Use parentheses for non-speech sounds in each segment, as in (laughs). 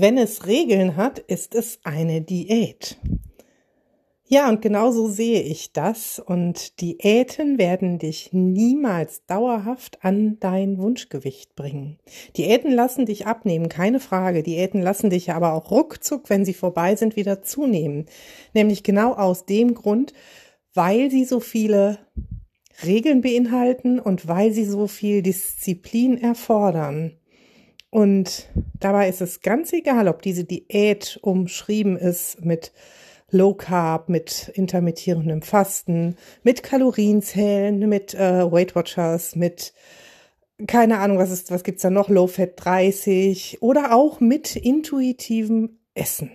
Wenn es Regeln hat, ist es eine Diät. Ja, und genau so sehe ich das. Und Diäten werden dich niemals dauerhaft an dein Wunschgewicht bringen. Diäten lassen dich abnehmen, keine Frage. Diäten lassen dich aber auch ruckzuck, wenn sie vorbei sind, wieder zunehmen. Nämlich genau aus dem Grund, weil sie so viele Regeln beinhalten und weil sie so viel Disziplin erfordern. Und dabei ist es ganz egal, ob diese Diät umschrieben ist mit Low Carb, mit intermittierendem Fasten, mit Kalorienzählen, mit äh, Weight Watchers, mit keine Ahnung, was ist, was gibt's da noch? Low Fat 30 oder auch mit intuitivem Essen.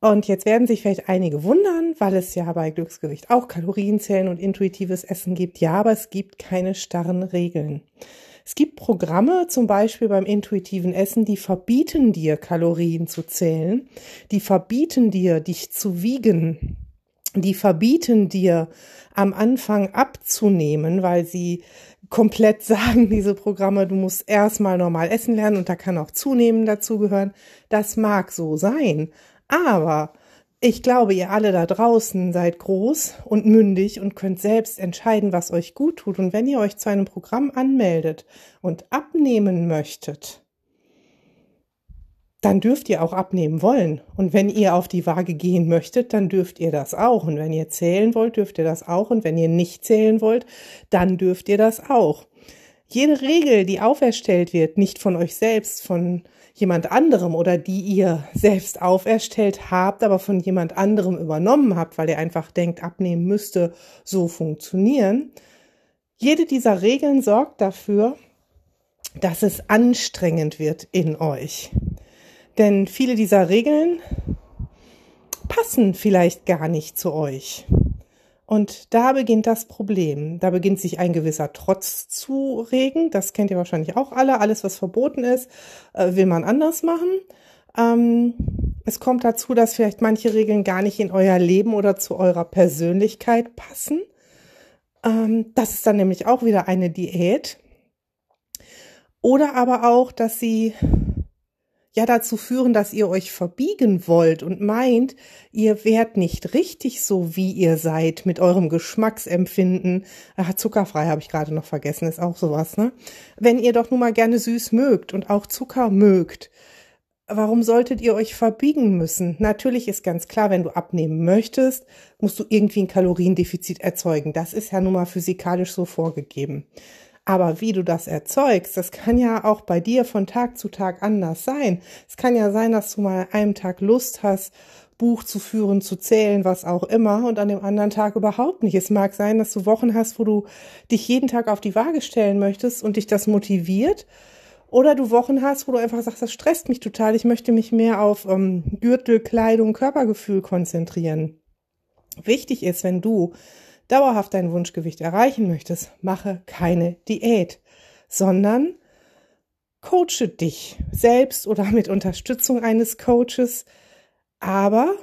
Und jetzt werden sich vielleicht einige wundern, weil es ja bei Glücksgewicht auch Kalorienzählen und intuitives Essen gibt. Ja, aber es gibt keine starren Regeln. Es gibt Programme, zum Beispiel beim intuitiven Essen, die verbieten dir, Kalorien zu zählen, die verbieten dir, dich zu wiegen, die verbieten dir, am Anfang abzunehmen, weil sie komplett (laughs) sagen, diese Programme, du musst erstmal normal essen lernen und da kann auch zunehmen dazugehören. Das mag so sein, aber ich glaube, ihr alle da draußen seid groß und mündig und könnt selbst entscheiden, was euch gut tut. Und wenn ihr euch zu einem Programm anmeldet und abnehmen möchtet, dann dürft ihr auch abnehmen wollen. Und wenn ihr auf die Waage gehen möchtet, dann dürft ihr das auch. Und wenn ihr zählen wollt, dürft ihr das auch. Und wenn ihr nicht zählen wollt, dann dürft ihr das auch. Jede Regel, die auferstellt wird, nicht von euch selbst, von jemand anderem oder die ihr selbst auferstellt habt, aber von jemand anderem übernommen habt, weil ihr einfach denkt, abnehmen müsste so funktionieren. Jede dieser Regeln sorgt dafür, dass es anstrengend wird in euch. Denn viele dieser Regeln passen vielleicht gar nicht zu euch. Und da beginnt das Problem. Da beginnt sich ein gewisser Trotz zu regen. Das kennt ihr wahrscheinlich auch alle. Alles, was verboten ist, äh, will man anders machen. Ähm, es kommt dazu, dass vielleicht manche Regeln gar nicht in euer Leben oder zu eurer Persönlichkeit passen. Ähm, das ist dann nämlich auch wieder eine Diät. Oder aber auch, dass sie ja dazu führen, dass ihr euch verbiegen wollt und meint, ihr wärt nicht richtig so, wie ihr seid, mit eurem Geschmacksempfinden. Ach, zuckerfrei habe ich gerade noch vergessen, ist auch sowas, ne? Wenn ihr doch nun mal gerne süß mögt und auch Zucker mögt, warum solltet ihr euch verbiegen müssen? Natürlich ist ganz klar, wenn du abnehmen möchtest, musst du irgendwie ein Kaloriendefizit erzeugen. Das ist ja nun mal physikalisch so vorgegeben. Aber wie du das erzeugst, das kann ja auch bei dir von Tag zu Tag anders sein. Es kann ja sein, dass du mal einen Tag Lust hast, Buch zu führen, zu zählen, was auch immer, und an dem anderen Tag überhaupt nicht. Es mag sein, dass du Wochen hast, wo du dich jeden Tag auf die Waage stellen möchtest und dich das motiviert. Oder du Wochen hast, wo du einfach sagst, das stresst mich total, ich möchte mich mehr auf ähm, Gürtel, Kleidung, Körpergefühl konzentrieren. Wichtig ist, wenn du dauerhaft dein Wunschgewicht erreichen möchtest, mache keine Diät, sondern coache dich selbst oder mit Unterstützung eines Coaches, aber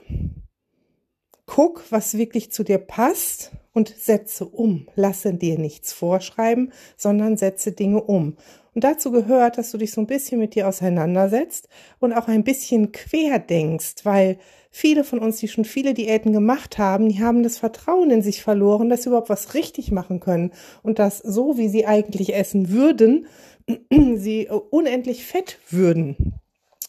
guck, was wirklich zu dir passt und setze um. Lasse dir nichts vorschreiben, sondern setze Dinge um. Und dazu gehört, dass du dich so ein bisschen mit dir auseinandersetzt und auch ein bisschen quer denkst, weil viele von uns, die schon viele Diäten gemacht haben, die haben das Vertrauen in sich verloren, dass sie überhaupt was richtig machen können und dass so, wie sie eigentlich essen würden, (clears throat) sie unendlich fett würden.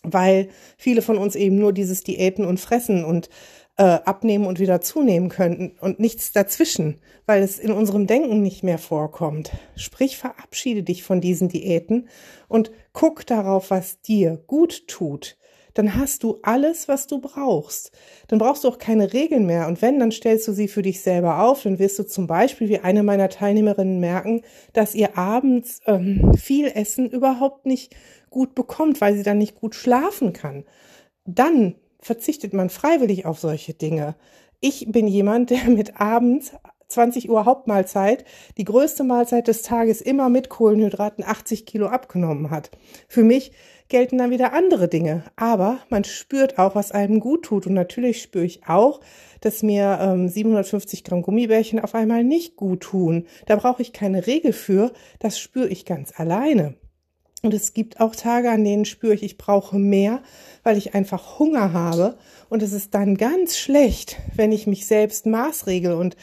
Weil viele von uns eben nur dieses Diäten und Fressen und äh, abnehmen und wieder zunehmen könnten und nichts dazwischen, weil es in unserem Denken nicht mehr vorkommt. Sprich, verabschiede dich von diesen Diäten und guck darauf, was dir gut tut dann hast du alles, was du brauchst. Dann brauchst du auch keine Regeln mehr. Und wenn, dann stellst du sie für dich selber auf. Dann wirst du zum Beispiel wie eine meiner Teilnehmerinnen merken, dass ihr abends ähm, viel Essen überhaupt nicht gut bekommt, weil sie dann nicht gut schlafen kann. Dann verzichtet man freiwillig auf solche Dinge. Ich bin jemand, der (laughs) mit abends 20 Uhr Hauptmahlzeit, die größte Mahlzeit des Tages immer mit Kohlenhydraten 80 Kilo abgenommen hat. Für mich gelten dann wieder andere Dinge. Aber man spürt auch, was einem gut tut. Und natürlich spüre ich auch, dass mir ähm, 750 Gramm Gummibärchen auf einmal nicht gut tun. Da brauche ich keine Regel für. Das spüre ich ganz alleine. Und es gibt auch Tage, an denen spüre ich, ich brauche mehr, weil ich einfach Hunger habe. Und es ist dann ganz schlecht, wenn ich mich selbst maßregel und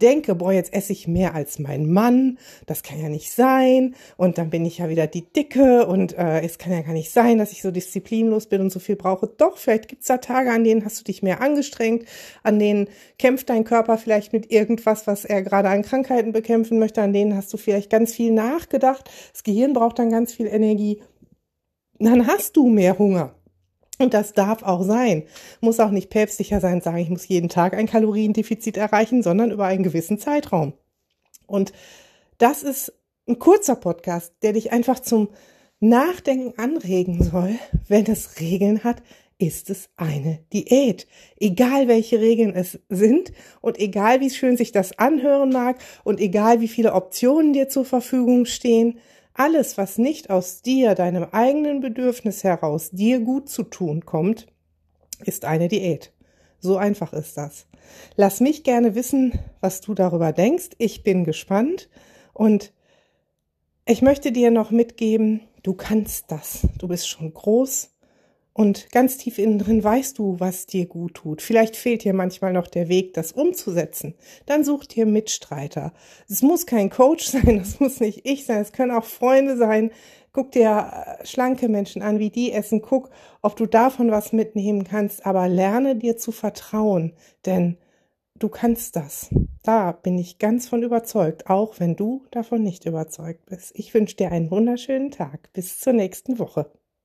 denke, boah, jetzt esse ich mehr als mein Mann, das kann ja nicht sein. Und dann bin ich ja wieder die Dicke und äh, es kann ja gar nicht sein, dass ich so disziplinlos bin und so viel brauche. Doch, vielleicht gibt's da Tage, an denen hast du dich mehr angestrengt, an denen kämpft dein Körper vielleicht mit irgendwas, was er gerade an Krankheiten bekämpfen möchte, an denen hast du vielleicht ganz viel nachgedacht. Das Gehirn braucht dann ganz viel Energie. Dann hast du mehr Hunger. Und (laughs) das darf auch sein. Muss auch nicht päpstlicher sein, sagen, ich muss jeden Tag ein Kaloriendefizit erreichen, sondern über einen gewissen Zeitraum. Und das ist ein kurzer Podcast, der dich einfach zum Nachdenken anregen soll. Wenn es Regeln hat, ist es eine Diät. Egal welche Regeln es sind und egal wie schön sich das anhören mag und egal wie viele Optionen dir zur Verfügung stehen, alles, was nicht aus dir, deinem eigenen Bedürfnis heraus, dir gut zu tun kommt, ist eine Diät. So einfach ist das. Lass mich gerne wissen, was du darüber denkst. Ich bin gespannt und ich möchte dir noch mitgeben, du kannst das. Du bist schon groß, und ganz tief innen drin weißt du, was dir gut tut. Vielleicht fehlt dir manchmal noch der Weg, das umzusetzen. Dann such dir Mitstreiter. Es muss kein Coach (laughs) sein, das muss nicht ich sein, es können auch Freunde sein. Guck dir äh, schlanke Menschen an, wie die essen. Guck, ob du davon was mitnehmen kannst, aber lerne dir zu vertrauen, denn du kannst das. Da bin ich ganz von überzeugt, auch wenn du davon nicht überzeugt bist. Ich wünsche dir einen wunderschönen Tag. Bis zur nächsten Woche.